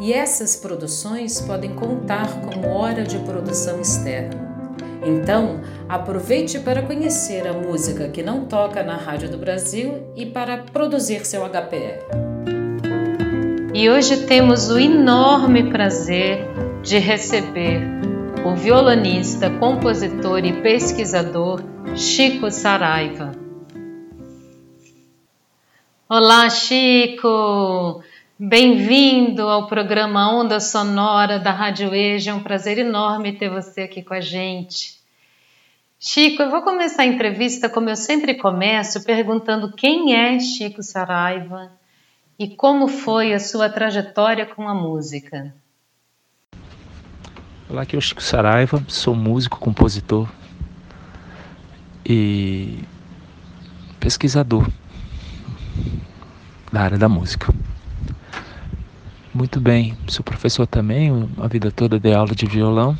e essas produções podem contar como hora de produção externa. Então, aproveite para conhecer a música que não toca na Rádio do Brasil e para produzir seu HPR. E hoje temos o enorme prazer de receber o violonista, compositor e pesquisador Chico Saraiva. Olá, Chico! Bem-vindo ao programa Onda Sonora da Rádio EJA. É um prazer enorme ter você aqui com a gente. Chico, eu vou começar a entrevista como eu sempre começo, perguntando quem é Chico Saraiva e como foi a sua trajetória com a música. Olá, aqui é o Chico Saraiva, sou músico, compositor e pesquisador da área da música. Muito bem, sou professor também, a vida toda dei aula de violão,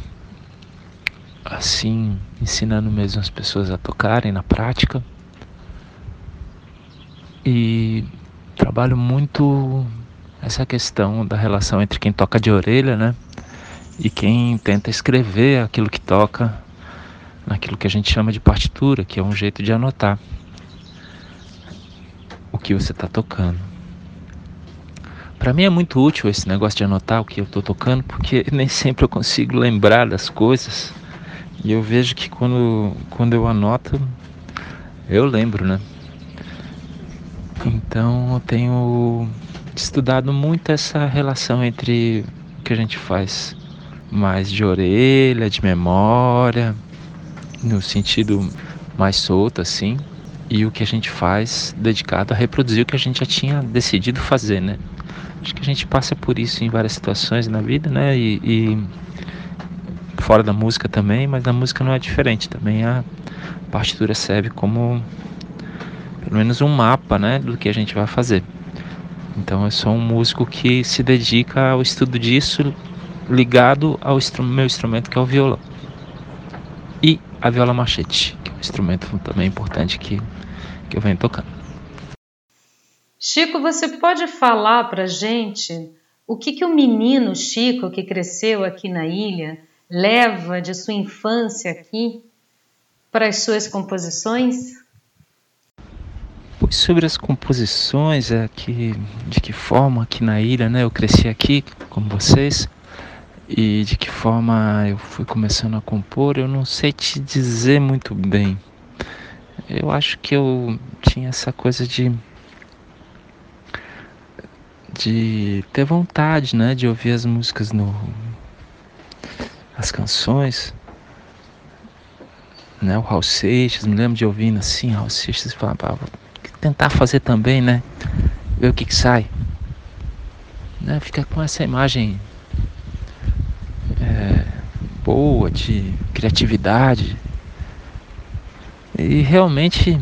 assim, ensinando mesmo as pessoas a tocarem na prática. E trabalho muito essa questão da relação entre quem toca de orelha, né? E quem tenta escrever aquilo que toca naquilo que a gente chama de partitura, que é um jeito de anotar o que você está tocando. Para mim é muito útil esse negócio de anotar o que eu estou tocando, porque nem sempre eu consigo lembrar das coisas. E eu vejo que quando, quando eu anoto, eu lembro, né? Então eu tenho estudado muito essa relação entre o que a gente faz mais de orelha, de memória, no sentido mais solto assim, e o que a gente faz dedicado a reproduzir o que a gente já tinha decidido fazer, né? Acho que a gente passa por isso em várias situações na vida, né? E, e fora da música também, mas na música não é diferente. Também a partitura serve como pelo menos um mapa, né, do que a gente vai fazer. Então eu sou um músico que se dedica ao estudo disso ligado ao meu instrumento que é o violão. E a viola machete, que é um instrumento também importante que que eu venho tocando. Chico, você pode falar para gente o que, que o menino Chico, que cresceu aqui na ilha, leva de sua infância aqui para as suas composições? Pois sobre as composições, é que, de que forma aqui na ilha, né? Eu cresci aqui, como vocês, e de que forma eu fui começando a compor, eu não sei te dizer muito bem. Eu acho que eu tinha essa coisa de de ter vontade, né, de ouvir as músicas no as canções, né, o Raul Seixas, me lembro de ouvindo assim, Raul Seixas falava, tentar fazer também, né, ver o que que sai, né, fica com essa imagem é, boa de criatividade, e realmente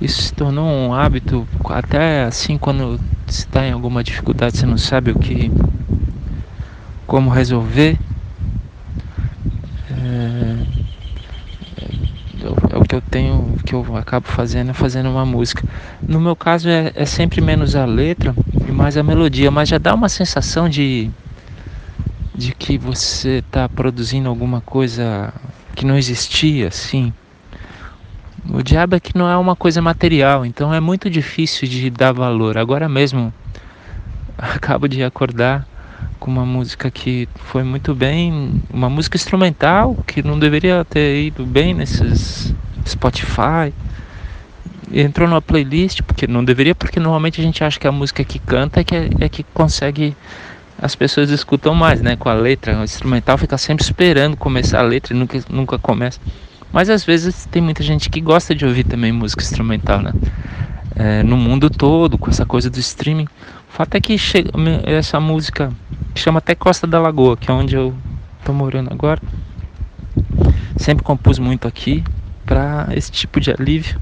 isso se tornou um hábito, até assim quando está em alguma dificuldade, você não sabe o que como resolver. É, é, é o que eu tenho, que eu acabo fazendo, é fazendo uma música. No meu caso é, é sempre menos a letra e mais a melodia, mas já dá uma sensação de de que você está produzindo alguma coisa que não existia, assim. O diabo é que não é uma coisa material, então é muito difícil de dar valor. Agora mesmo acabo de acordar com uma música que foi muito bem, uma música instrumental que não deveria ter ido bem nesses Spotify. Entrou numa playlist, porque não deveria, porque normalmente a gente acha que a música que canta é que, é que consegue as pessoas escutam mais, né? Com a letra, o instrumental fica sempre esperando começar a letra e nunca, nunca começa. Mas às vezes tem muita gente que gosta de ouvir também música instrumental, né? É, no mundo todo, com essa coisa do streaming. O fato é que chega, essa música chama até Costa da Lagoa, que é onde eu tô morando agora. Sempre compus muito aqui para esse tipo de alívio.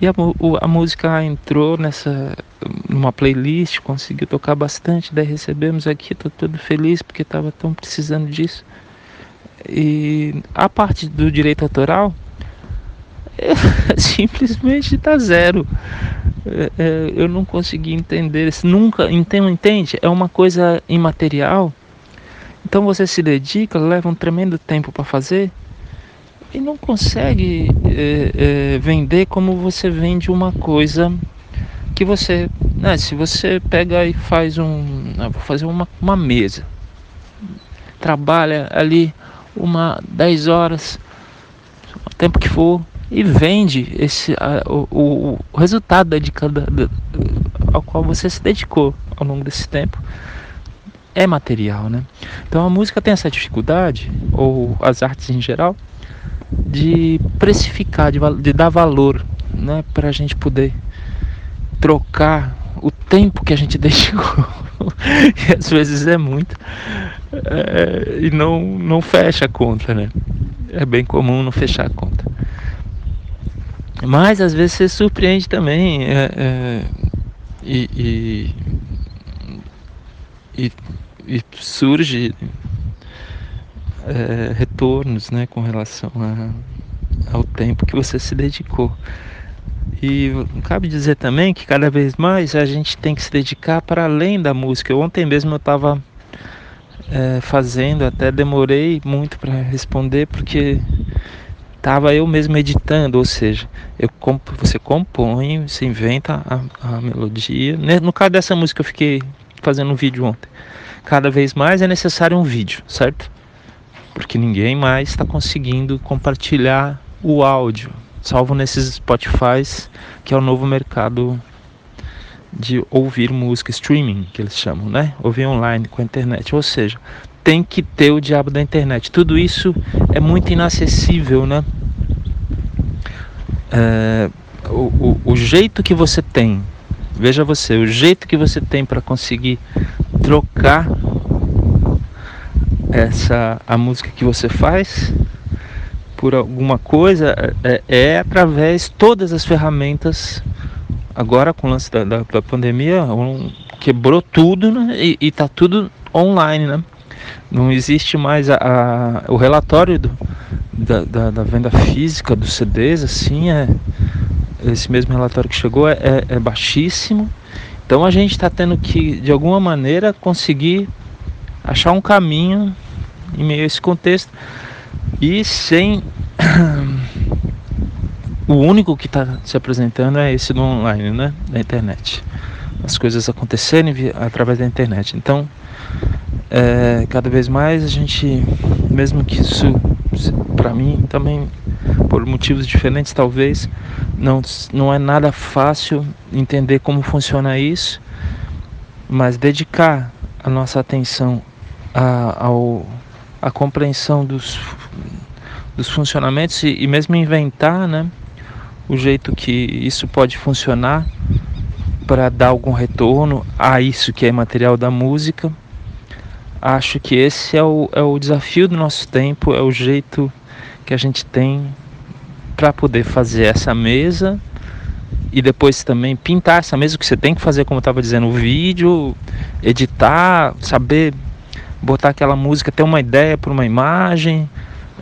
E a, a, música entrou nessa numa playlist, conseguiu tocar bastante, daí recebemos aqui, tô todo feliz porque estava tão precisando disso. E a parte do direito autoral simplesmente está zero. É, é, eu não consegui entender, nunca entende? É uma coisa imaterial. Então você se dedica, leva um tremendo tempo para fazer e não consegue é, é, vender como você vende uma coisa que você, né, se você pega e faz um, ah, vou fazer uma, uma mesa, trabalha ali uma 10 horas, o tempo que for, e vende esse, a, o, o, resultado dedicado, ao qual você se dedicou ao longo desse tempo é material, né? Então a música tem essa dificuldade, ou as artes em geral, de precificar, de, de dar valor, né? Para a gente poder trocar o tempo que a gente dedicou. e às vezes é muito. É, e não, não fecha a conta, né? É bem comum não fechar a conta. Mas às vezes você surpreende também é, é, e, e, e, surge é, retornos né, com relação a, ao tempo que você se dedicou. E cabe dizer também que cada vez mais a gente tem que se dedicar para além da música. Ontem mesmo eu estava é, fazendo, até demorei muito para responder porque estava eu mesmo editando, ou seja, eu comp você compõe, você inventa a, a, melodia. No caso dessa música eu fiquei fazendo um vídeo ontem. Cada vez mais é necessário um vídeo, certo? Porque ninguém mais está conseguindo compartilhar o áudio, salvo nesses Spotify, que é o novo mercado de ouvir música streaming, que eles chamam, né? Ouvir online com a internet. Ou seja, tem que ter o diabo da internet. Tudo isso é muito inacessível, né? É, o, o, o jeito que você tem, veja você, o jeito que você tem para conseguir trocar essa a música que você faz por alguma coisa é, é através todas as ferramentas agora com o lance da, da, da pandemia um, quebrou tudo né? e, e tá tudo online né não existe mais a, a o relatório do, da, da, da, venda física dos CDs, assim, é, esse mesmo relatório que chegou é, é, é baixíssimo. Então a gente está tendo que, de alguma maneira, conseguir achar um caminho em meio a esse contexto e sem. o único que está se apresentando é esse do online, né? Da internet. As coisas acontecerem através da internet. Então, é, cada vez mais a gente, mesmo que isso para mim também por motivos diferentes talvez não não é nada fácil entender como funciona isso, mas dedicar a nossa atenção a, ao a compreensão dos dos funcionamentos e, e mesmo inventar, né, o jeito que isso pode funcionar para dar algum retorno a isso que é material da música. Acho que esse é o, é o desafio do nosso tempo, é o jeito que a gente tem para poder fazer essa mesa e depois também pintar essa mesa que você tem que fazer, como eu estava dizendo, o vídeo, editar, saber botar aquela música, ter uma ideia para uma imagem,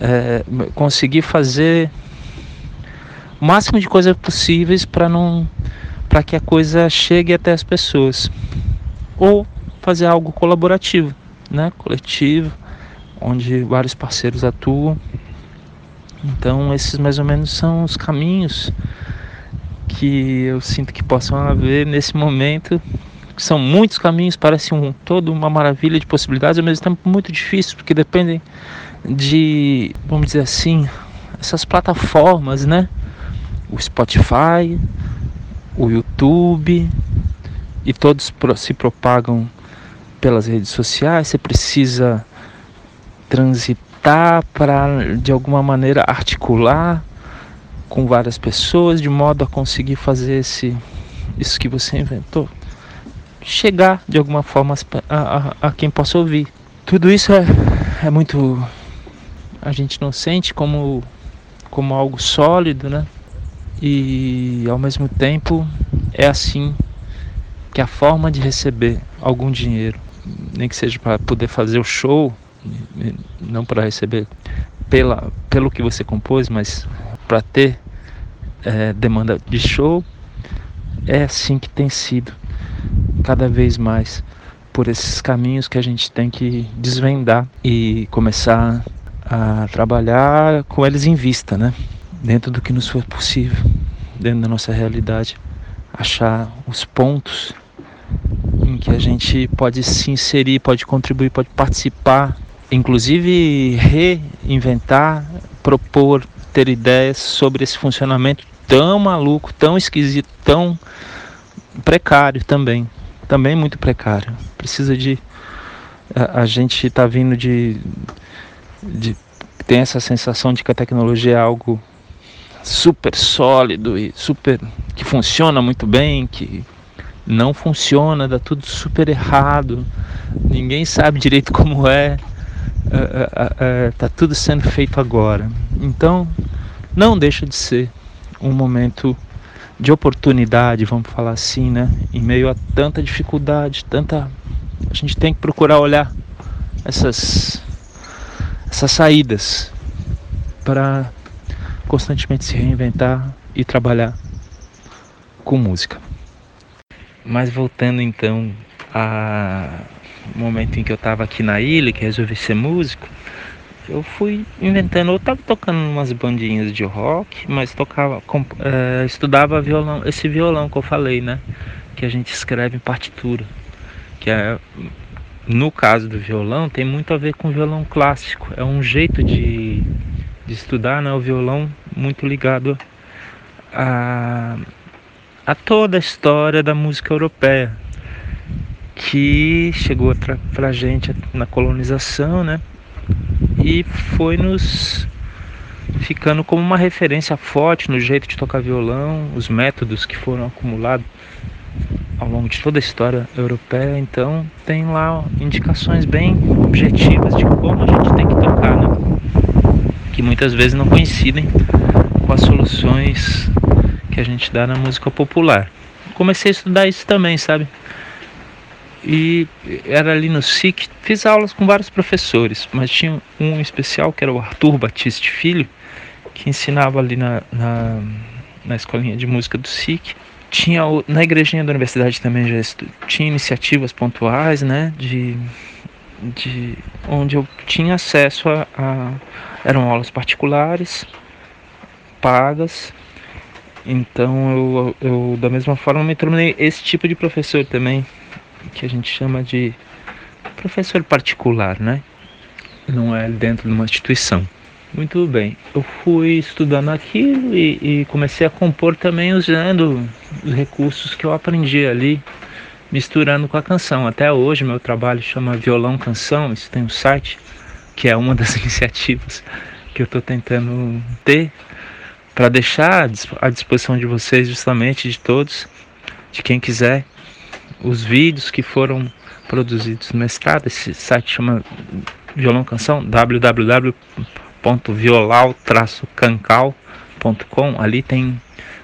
é, conseguir fazer o máximo de coisas possíveis para não para que a coisa chegue até as pessoas ou fazer algo colaborativo né, coletivo, onde vários parceiros atuam. Então, esses mais ou menos são os caminhos que eu sinto que possam haver nesse momento. São muitos caminhos, parece um todo uma maravilha de possibilidades, ao mesmo tempo muito difícil, porque dependem de, vamos dizer assim, essas plataformas, né? O Spotify, o YouTube, e todos se propagam pelas redes sociais, você precisa transitar para de alguma maneira articular com várias pessoas de modo a conseguir fazer esse isso que você inventou. Chegar de alguma forma a, a, a quem possa ouvir. Tudo isso é, é muito. A gente não sente como, como algo sólido, né? E ao mesmo tempo é assim que a forma de receber algum dinheiro, nem que seja para poder fazer o show, não para receber pela, pelo que você compôs, mas para ter é, demanda de show, é assim que tem sido cada vez mais por esses caminhos que a gente tem que desvendar e começar a trabalhar com eles em vista, né? Dentro do que nos for possível, dentro da nossa realidade, achar os pontos em que a gente pode se inserir, pode contribuir, pode participar, inclusive reinventar, propor, ter ideias sobre esse funcionamento tão maluco, tão esquisito, tão precário também, também muito precário. Precisa de a, a gente está vindo de, de tem essa sensação de que a tecnologia é algo super sólido e super que funciona muito bem, que não funciona, dá tudo super errado, ninguém sabe direito como é, está tudo sendo feito agora. Então, não deixa de ser um momento de oportunidade, vamos falar assim, né? Em meio a tanta dificuldade, tanta. A gente tem que procurar olhar essas, essas saídas para constantemente se reinventar e trabalhar com música. Mas voltando então ao momento em que eu estava aqui na ilha, que resolvi ser músico, eu fui inventando, eu estava tocando umas bandinhas de rock, mas tocava, é, estudava violão, esse violão que eu falei, né? Que a gente escreve em partitura, que é no caso do violão tem muito a ver com violão clássico, é um jeito de, de estudar, né? O violão muito ligado a a toda a história da música europeia que chegou para a gente na colonização, né? E foi nos ficando como uma referência forte no jeito de tocar violão, os métodos que foram acumulados ao longo de toda a história europeia. Então, tem lá indicações bem objetivas de como a gente tem que tocar, né? Que muitas vezes não coincidem com as soluções que a gente dá na música popular. Comecei a estudar isso também, sabe? E era ali no SIC, fiz aulas com vários professores, mas tinha um especial que era o Arthur Batiste Filho, que ensinava ali na, na, na escolinha de música do SIC. Tinha na igrejinha da universidade também já tinha iniciativas pontuais, né, de, de onde eu tinha acesso a, a eram aulas particulares pagas. Então eu, eu da mesma forma me tornei esse tipo de professor também, que a gente chama de professor particular, né? Não é dentro de uma instituição. Muito bem, eu fui estudando aquilo e, e comecei a compor também usando os recursos que eu aprendi ali, misturando com a canção. Até hoje meu trabalho chama Violão Canção, isso tem um site, que é uma das iniciativas que eu estou tentando ter para deixar à disposição de vocês, justamente de todos, de quem quiser, os vídeos que foram produzidos no mestrado. Esse site chama Violão Canção, www.violau-cancal.com. Ali tem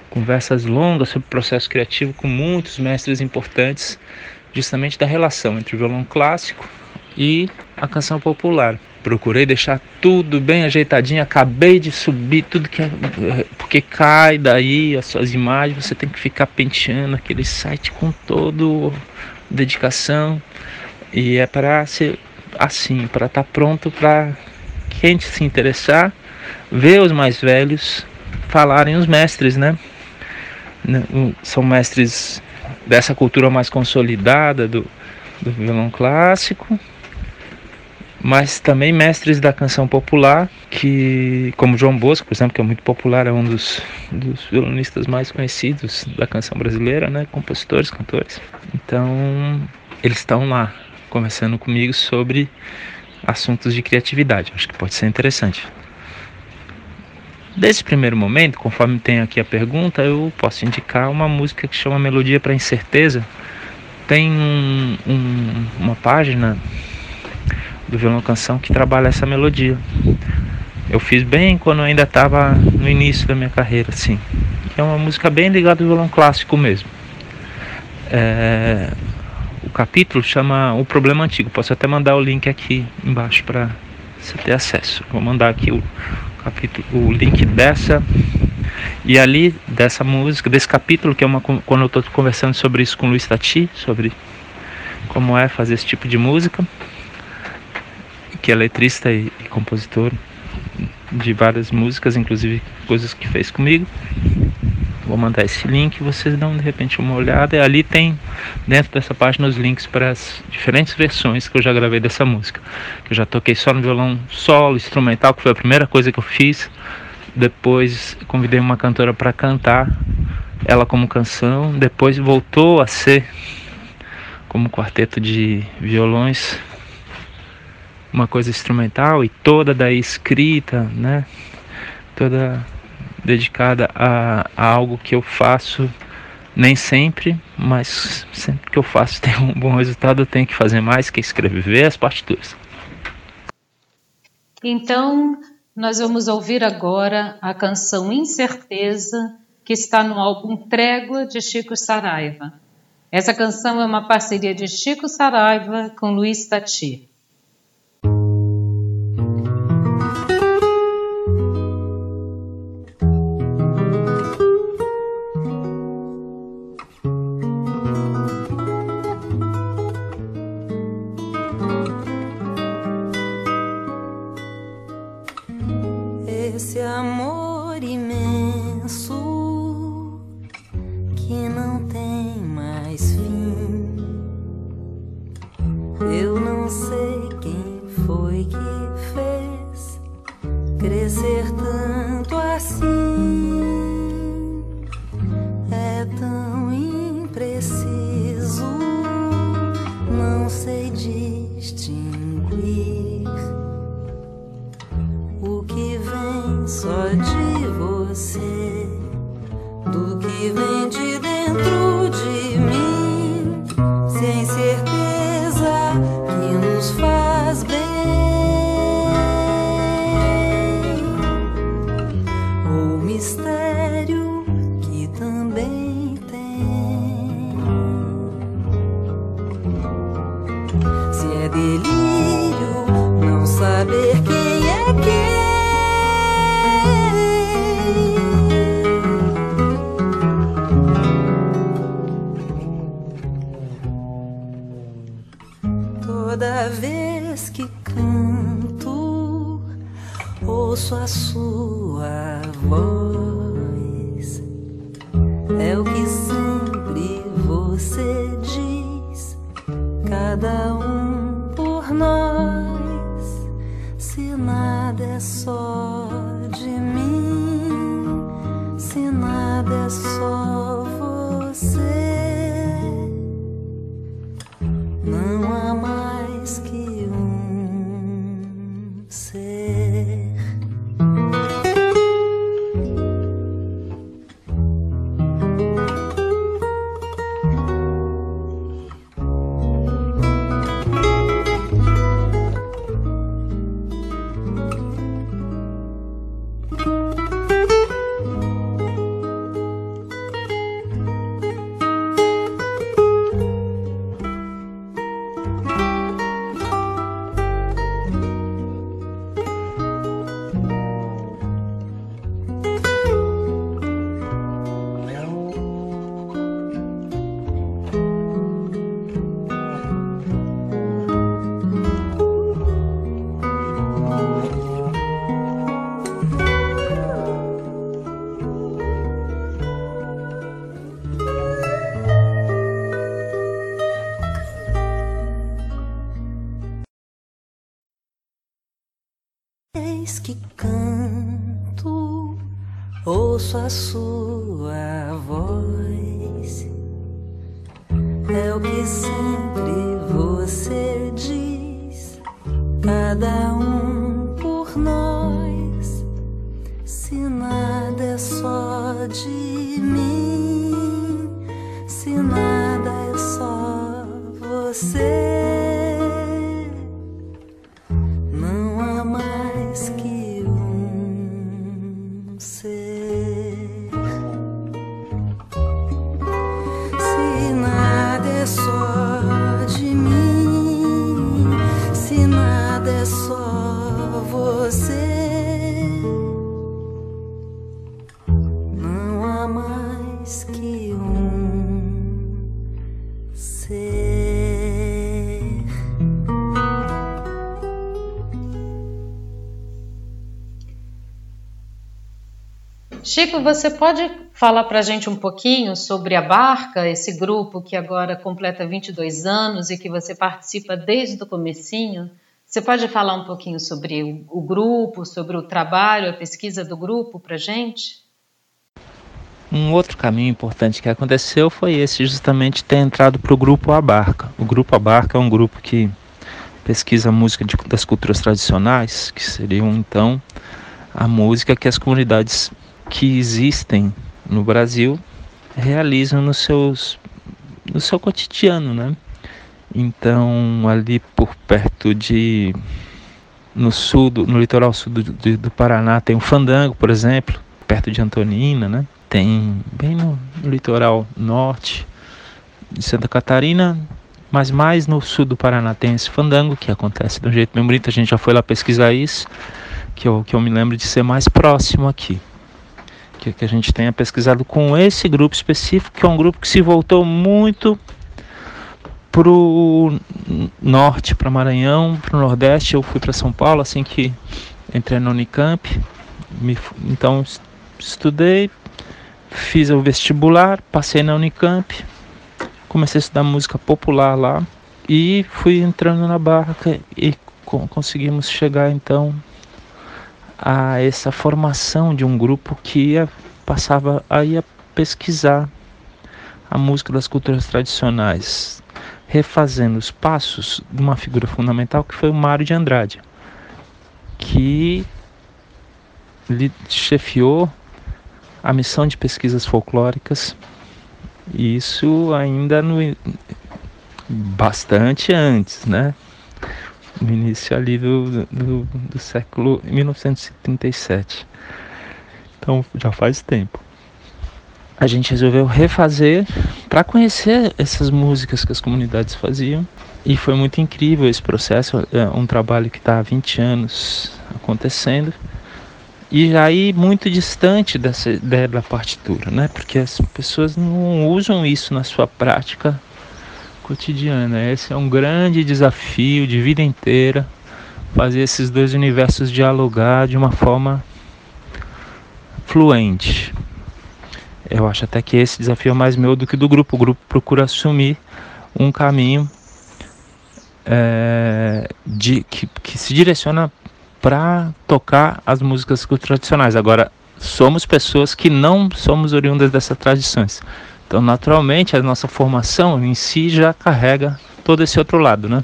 conversas longas sobre o processo criativo com muitos mestres importantes, justamente da relação entre o violão clássico e a canção popular. Procurei deixar tudo bem ajeitadinho, acabei de subir tudo que é, porque cai daí as suas imagens, você tem que ficar penteando aquele site com todo dedicação e é para ser assim, para estar tá pronto para quem se interessar, ver os mais velhos falarem os mestres, né? São mestres dessa cultura mais consolidada do, do violão clássico mas também mestres da canção popular, que como João Bosco, por exemplo, que é muito popular, é um dos, dos violonistas mais conhecidos da canção brasileira, né, compositores, cantores. Então, eles estão lá conversando comigo sobre assuntos de criatividade. Acho que pode ser interessante. Desse primeiro momento, conforme tem aqui a pergunta, eu posso indicar uma música que chama Melodia para Incerteza, tem um, um, uma página do violão canção que trabalha essa melodia. Eu fiz bem quando ainda estava no início da minha carreira, assim. É uma música bem ligada ao violão clássico mesmo. É, o capítulo chama O Problema Antigo. Posso até mandar o link aqui embaixo para você ter acesso. Vou mandar aqui o capítulo, o link dessa e ali dessa música, desse capítulo que é uma quando eu estou conversando sobre isso com o Luiz Tati, sobre como é fazer esse tipo de música, que é letrista e, e compositor de várias músicas, inclusive coisas que fez comigo. Vou mandar esse link, vocês dão de repente uma olhada. Ali tem dentro dessa página os links para as diferentes versões que eu já gravei dessa música. Eu já toquei só no violão solo, instrumental, que foi a primeira coisa que eu fiz. Depois convidei uma cantora para cantar ela como canção. Depois voltou a ser como quarteto de violões uma coisa instrumental e toda daí escrita, né? Toda dedicada a, a algo que eu faço nem sempre, mas sempre que eu faço tem um bom resultado, eu tenho que fazer mais que escrever as partituras. Então, nós vamos ouvir agora a canção Incerteza, que está no álbum Trégua de Chico Saraiva. Essa canção é uma parceria de Chico Saraiva com Luiz Tati. crescer tanto assim. Ouço a sua voz. É o que sempre você diz, cada um por nós. Se nada é só de mim, se nada é só Chico, você pode falar para a gente um pouquinho sobre a Barca, esse grupo que agora completa 22 anos e que você participa desde o comecinho? Você pode falar um pouquinho sobre o, grupo, sobre o trabalho, a pesquisa do grupo para a gente? Um outro caminho importante que aconteceu foi esse, justamente ter entrado para o grupo Abarca. O grupo Abarca é um grupo que pesquisa a música de, das culturas tradicionais, que seriam então a música que as comunidades que existem no Brasil realizam nos seus no seu cotidiano, né? Então ali por perto de no sul, no litoral sul do, do, do, Paraná tem o Fandango, por exemplo, perto de Antonina, né? Tem bem no, no litoral norte de Santa Catarina, mas mais no sul do Paraná tem esse Fandango que acontece de um jeito bem bonito. A gente já foi lá pesquisar isso, que eu, que eu me lembro de ser mais próximo aqui que, que a gente tenha pesquisado com esse grupo específico, que é um grupo que se voltou muito para o norte, para Maranhão, para o Nordeste. Eu fui para São Paulo assim que entrei no Unicamp. Me, então estudei, fiz o vestibular, passei na Unicamp, comecei a estudar música popular lá e fui entrando na barca e conseguimos chegar então a essa formação de um grupo que ia, passava a ia pesquisar a música das culturas tradicionais, refazendo os passos de uma figura fundamental que foi o Mário de Andrade, que chefiou a missão de pesquisas folclóricas, isso ainda no bastante antes, né? No início ali do, do, do século 1937. Então já faz tempo. A gente resolveu refazer para conhecer essas músicas que as comunidades faziam. E foi muito incrível esse processo, é um trabalho que está há 20 anos acontecendo. E aí muito distante dessa ideia da partitura, né? Porque as pessoas não usam isso na sua prática cotidiana. Esse é um grande desafio de vida inteira, fazer esses dois universos dialogar de uma forma fluente. Eu acho até que esse desafio é mais meu do que do grupo. O grupo procura assumir um caminho é, de, que, que se direciona para tocar as músicas tradicionais. Agora, somos pessoas que não somos oriundas dessas tradições. Então, naturalmente, a nossa formação em si já carrega todo esse outro lado, né?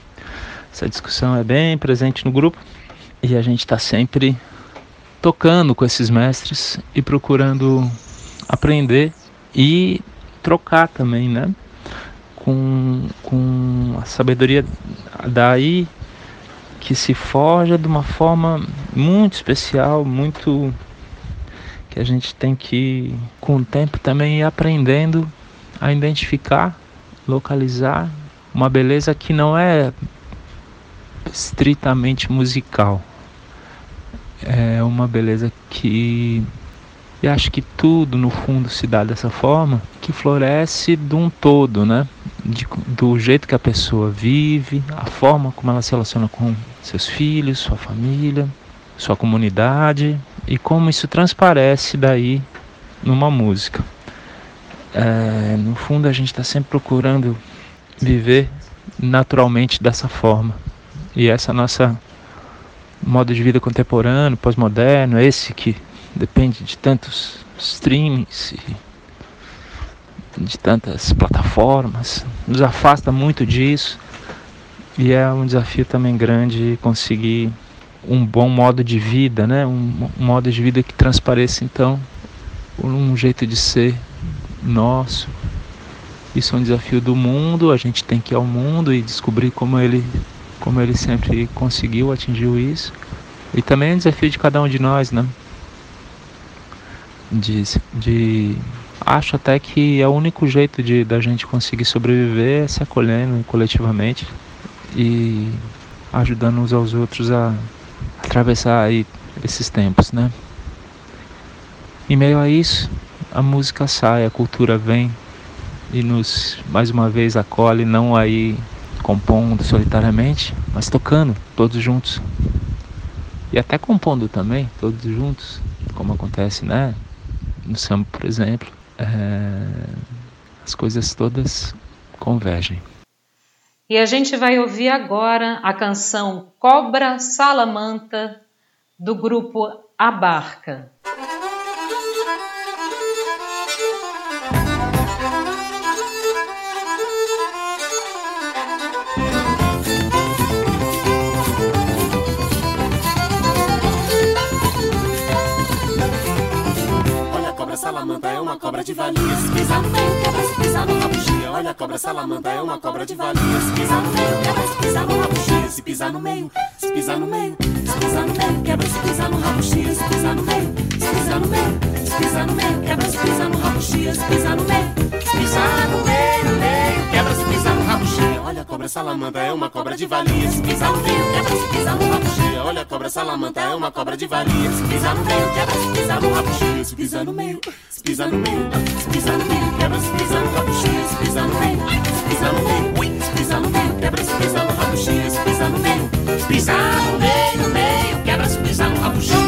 Essa discussão é bem presente no grupo e a gente está sempre tocando com esses mestres e procurando aprender e trocar também, né? Com, com a sabedoria daí que se forja de uma forma muito especial, muito que a gente tem que, com o tempo, também ir aprendendo a identificar, localizar uma beleza que não é estritamente musical. É uma beleza que e acho que tudo no fundo se dá dessa forma, que floresce de um todo, né? De, do jeito que a pessoa vive, a forma como ela se relaciona com seus filhos, sua família, sua comunidade, e como isso transparece daí numa música. É, no fundo, a gente está sempre procurando viver naturalmente dessa forma. E essa nossa modo de vida contemporâneo, pós-moderno, esse que depende de tantos streamings e de tantas plataformas, nos afasta muito disso. E é um desafio também grande conseguir um bom modo de vida, né? Um, um modo de vida que transpareça então um jeito de ser nosso Isso é um desafio do mundo, a gente tem que ir ao mundo e descobrir como ele, como ele sempre conseguiu, atingiu isso. E também é um desafio de cada um de nós, né? De, de acho até que é o único jeito de da gente conseguir sobreviver é se acolhendo coletivamente e ajudando uns aos outros a atravessar aí esses tempos, né? Em meio a isso, a música sai, a cultura vem e nos mais uma vez acolhe, não aí compondo solitariamente, mas tocando todos juntos. E até compondo também, todos juntos, como acontece, né? No samba, por exemplo, é... as coisas todas convergem. E a gente vai ouvir agora a canção Cobra Salamanta do grupo A Barca. Salamanta é uma cobra de valia. Se pisar no meio, quebra, se pisar no rabugia. Olha a cobra salamanta é uma cobra de valia. Se pisar no meio, quebra, se pisar no rabugia. Se pisar no meio, se pisar no meio, se pisar no meio, quebra, se pisar no rabugia. Se pisar no meio, se pisar no meio, se pisar no meio, quebra, se pisar no rabugia. Se pisar no meio, se pisar no meio, meio, quebra, se. Olha a cobra salamanta é uma cobra de valia. Se pisar no meio, quebra, se pisar no rabugia. Olha a cobra salamanta é uma cobra de valia. Se pisar no meio, quebra, se pisar no rabugia. Se pisar no meio, se pisar no meio, se pisar no meio, quebra, se pisar no rabugia. Se pisar no meio, se pisar no meio, se pisar no meio, quebra, se pisar no rabugia. Se pisar no meio, se pisar no meio, quebra, se pisar no rabugia.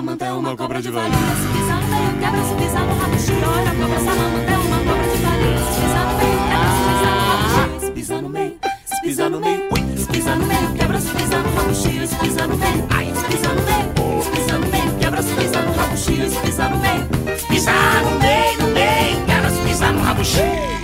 Salamandra é uma cobra de valia. Se pisar no meio, quebra, se pisar no rabuxi. Olha, a cobra salamandra é uma cobra de valia. Se pisar no meio, quebra, se pisar no rabuxi. Se pisar no meio, se pisar no meio, se pisar no meio, quebra, se pisar no rabuxi. Se pisar no meio, ai, se pisar no meio, se pisar no meio, quebra, se pisar no rabuxi. Se pisar no meio, pisar no meio, no meio, quebra, se pisar no rabuxi. pisar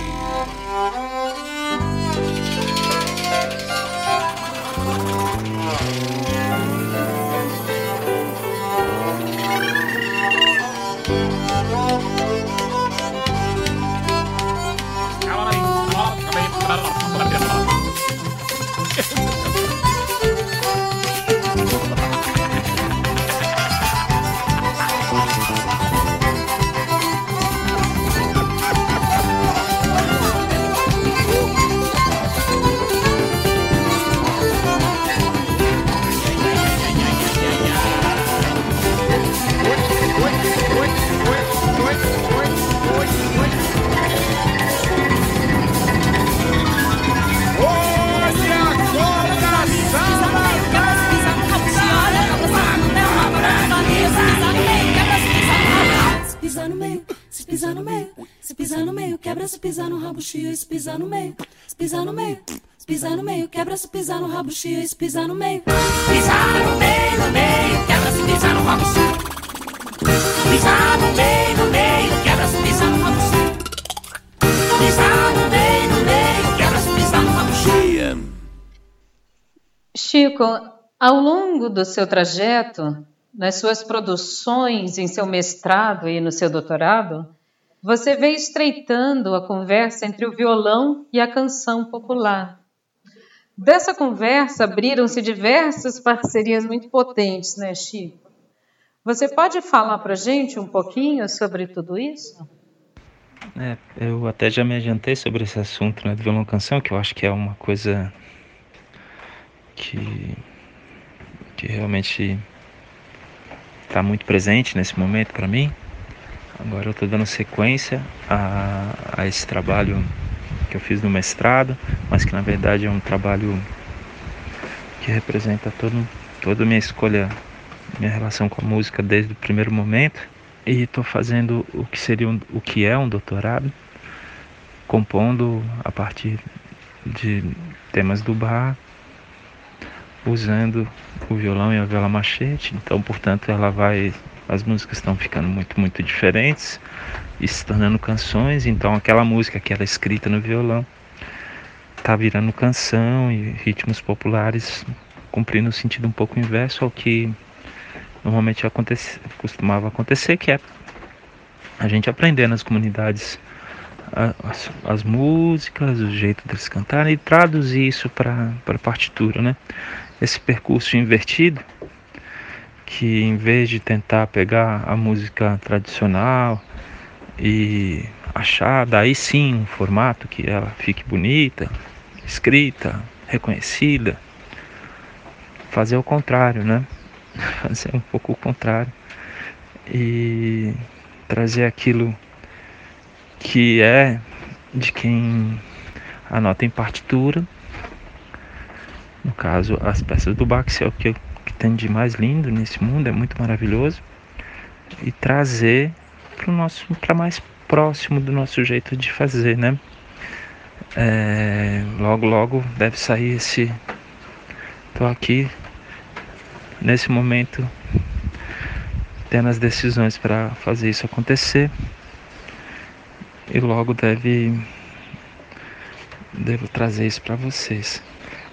pisar no rabo chia, se pisar no meio. Pisar no meio, no meio, quebra se pisar no rabo chia. Pisar no meio, no meio, quebra se pisar no rabo chia. Pisar no meio, no meio, quebra se pisar no rabo chia. Chico, ao longo do seu trajeto, nas suas produções, em seu mestrado e no seu doutorado, você veio estreitando a conversa entre o violão e a canção popular. Dessa conversa abriram-se diversas parcerias muito potentes, né, Chico? Você pode falar para gente um pouquinho sobre tudo isso? É, eu até já me adiantei sobre esse assunto né, do violão canção, que eu acho que é uma coisa que, que realmente está muito presente nesse momento para mim. Agora eu estou dando sequência a, a esse trabalho que eu fiz no mestrado, mas que na verdade é um trabalho que representa todo, toda a minha escolha, minha relação com a música desde o primeiro momento. E estou fazendo o que seria um, o que é um doutorado, compondo a partir de temas do bar, usando o violão e a viola machete. Então, portanto, ela vai as músicas estão ficando muito, muito diferentes e se tornando canções, então aquela música que era escrita no violão tá virando canção e ritmos populares cumprindo o sentido um pouco inverso ao que normalmente acontece, costumava acontecer, que é a gente aprender nas comunidades as, as, músicas, o jeito deles cantarem e traduzir isso para a partitura, né? Esse percurso invertido, que em vez de tentar pegar a música tradicional e achar daí sim um formato que ela fique bonita, escrita, reconhecida, fazer o contrário, né? Fazer um pouco o contrário e trazer aquilo que é de quem anota em partitura. No caso, as peças do Bach, que é o que, que tem de mais lindo nesse mundo, é muito maravilhoso. E trazer para o nosso, para mais próximo do nosso jeito de fazer, né? É, logo, logo deve sair esse. Tô aqui nesse momento tendo as decisões para fazer isso acontecer e logo deve devo trazer isso para vocês.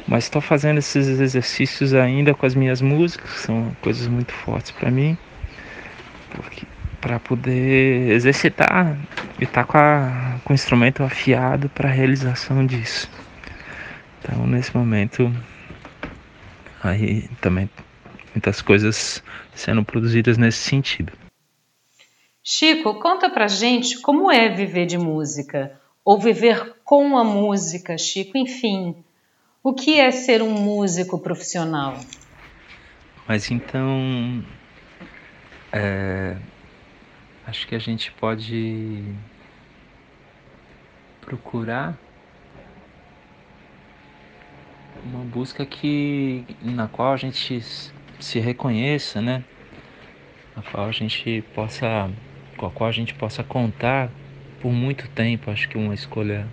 Mas estou fazendo esses exercícios ainda com as minhas músicas, que são coisas muito fortes para mim, para poder exercitar e estar tá com, com o instrumento afiado para a realização disso. Então, nesse momento, aí também muitas coisas sendo produzidas nesse sentido. Chico, conta pra gente como é viver de música, ou viver com a música, Chico, enfim. O que é ser um músico profissional? Mas então. É, acho que a gente pode procurar uma busca que na qual a gente se reconheça, né? Na qual a gente possa com a qual a gente possa contar por muito tempo. Acho que uma escolha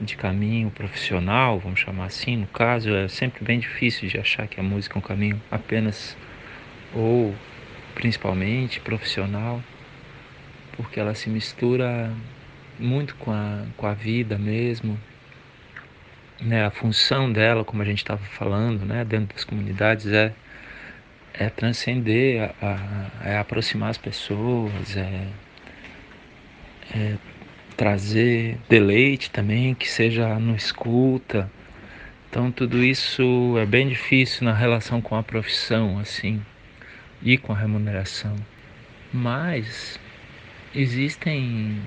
de caminho profissional, vamos chamar assim, no caso, é sempre bem difícil de achar que a música é um caminho apenas ou principalmente profissional, porque ela se mistura muito com a, com a vida mesmo, né? A função dela, como a gente estava falando, né, dentro das comunidades é é transcender, a, a, é aproximar as pessoas, é, é trazer deleite também, que seja no escuta. Então tudo isso é bem difícil na relação com a profissão, assim, e com a remuneração. Mas existem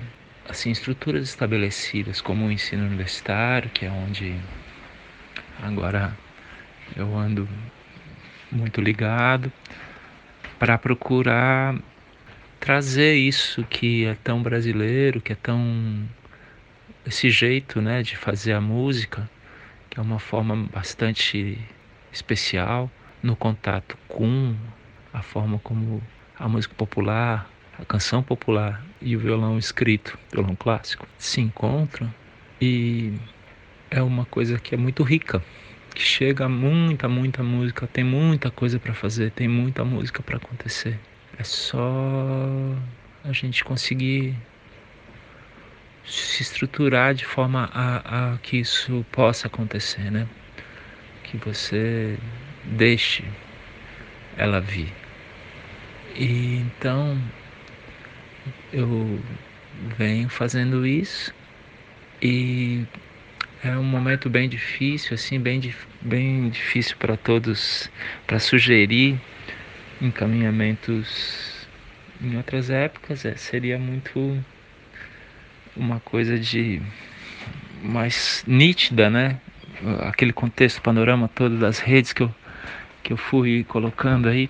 assim estruturas estabelecidas como o ensino universitário, que é onde agora eu ando muito ligado para procurar trazer isso que é tão brasileiro, que é tão esse jeito, né, de fazer a música, que é uma forma bastante especial no contato com a forma como a música popular, a canção popular e o violão escrito, violão clássico, se encontram e é uma coisa que é muito rica que chega muita, muita música, tem muita coisa para fazer, tem muita música para acontecer. É só a gente conseguir se estruturar de forma a, a que isso possa acontecer, né? Que você deixe ela vir. E então eu venho fazendo isso e é um momento bem difícil, assim, bem, bem difícil para todos, para sugerir encaminhamentos em outras épocas. É, seria muito uma coisa de mais nítida, né? Aquele contexto, panorama todo das redes que eu, que eu fui colocando aí,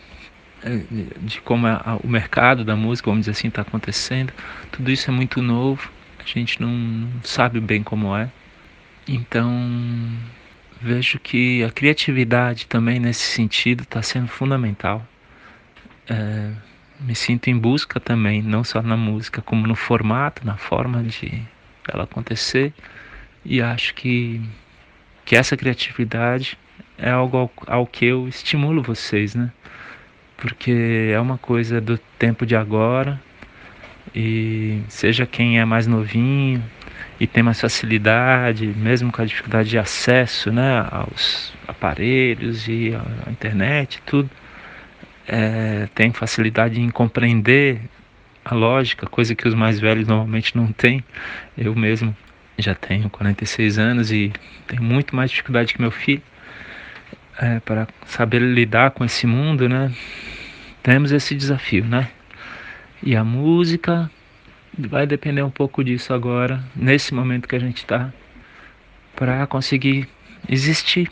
é, de como a, o mercado da música, vamos dizer assim, está acontecendo. Tudo isso é muito novo, a gente não sabe bem como é. Então, vejo que a criatividade também nesse sentido está sendo fundamental. É, me sinto em busca também, não só na música, como no formato, na forma de ela acontecer. E acho que, que essa criatividade é algo ao, ao que eu estimulo vocês, né? porque é uma coisa do tempo de agora e seja quem é mais novinho e tem mais facilidade, mesmo com a dificuldade de acesso né, aos aparelhos e à internet, tudo, é, tem facilidade em compreender a lógica, coisa que os mais velhos normalmente não têm. Eu mesmo já tenho 46 anos e tenho muito mais dificuldade que meu filho é, para saber lidar com esse mundo, né? Temos esse desafio, né? E a música vai depender um pouco disso agora, nesse momento que a gente está, para conseguir existir.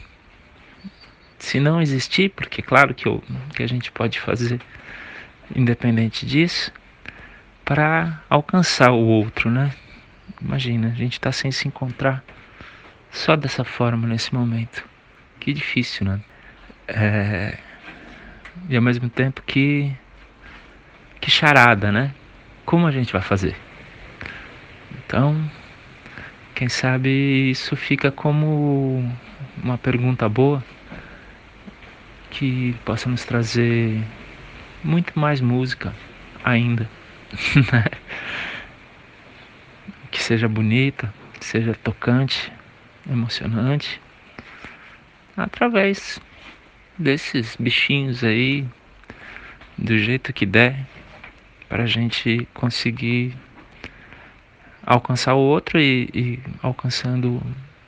Se não existir, porque claro que, eu, que a gente pode fazer independente disso, para alcançar o outro, né? Imagina, a gente está sem se encontrar só dessa forma nesse momento. Que difícil, né? É... E ao mesmo tempo que que charada, né? Como a gente vai fazer? Então, quem sabe isso fica como uma pergunta boa que possa nos trazer muito mais música ainda. Né? que seja bonita, que seja tocante, emocionante, através desses bichinhos aí, do jeito que der, para a gente conseguir alcançar o outro e, e alcançando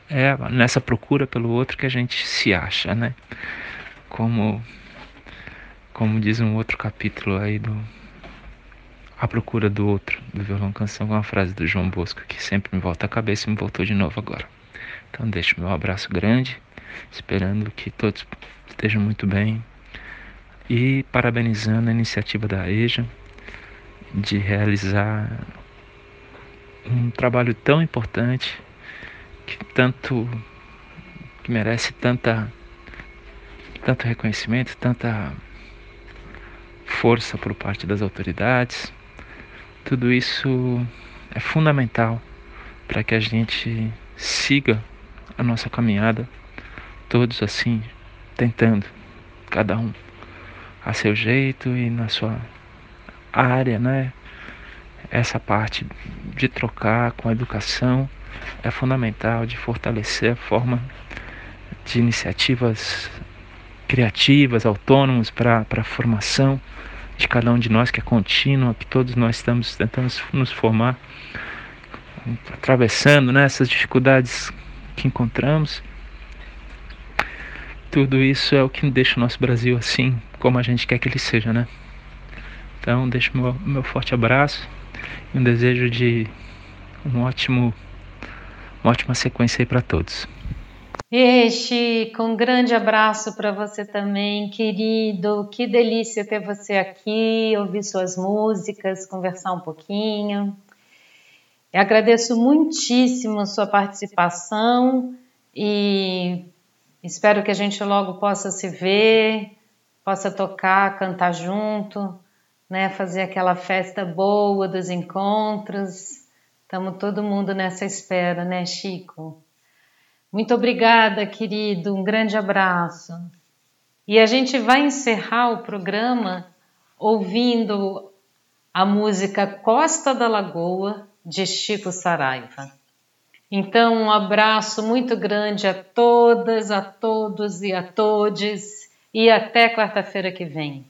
é nessa procura pelo outro que a gente se acha, né? Como como diz um outro capítulo aí do a procura do outro, do violão canção, uma frase do João Bosco que sempre me volta à cabeça e me voltou de novo agora. Então deixo meu abraço grande, esperando que todos estejam muito bem e parabenizando a iniciativa da EJA de realizar um trabalho tão importante que tanto que merece tanta tanto reconhecimento, tanta força por parte das autoridades tudo isso é fundamental para que a gente siga a nossa caminhada, todos assim, tentando, cada um a seu jeito e na sua área, né? Essa parte de trocar com a educação é fundamental, de fortalecer a forma de iniciativas criativas, autônomas para a formação de cada um de nós, que é contínua, que todos nós estamos tentando nos formar, atravessando né, essas dificuldades que encontramos. Tudo isso é o que deixa o nosso Brasil assim, como a gente quer que ele seja, né? Então, deixo meu, meu forte abraço e um desejo de um ótimo, uma ótima sequência aí para todos. Ei, Chico, um grande abraço para você também, querido. Que delícia ter você aqui, ouvir suas músicas, conversar um pouquinho. Eu agradeço muitíssimo a sua participação e espero que a gente logo possa se ver, possa tocar, cantar junto, né, fazer aquela festa boa dos encontros. Estamos todo mundo nessa espera, né, Chico? Muito obrigada, querido. Um grande abraço. E a gente vai encerrar o programa ouvindo a música Costa da Lagoa de Chico Saraiva. Então, um abraço muito grande a todas, a todos e a todes e até quarta-feira que vem.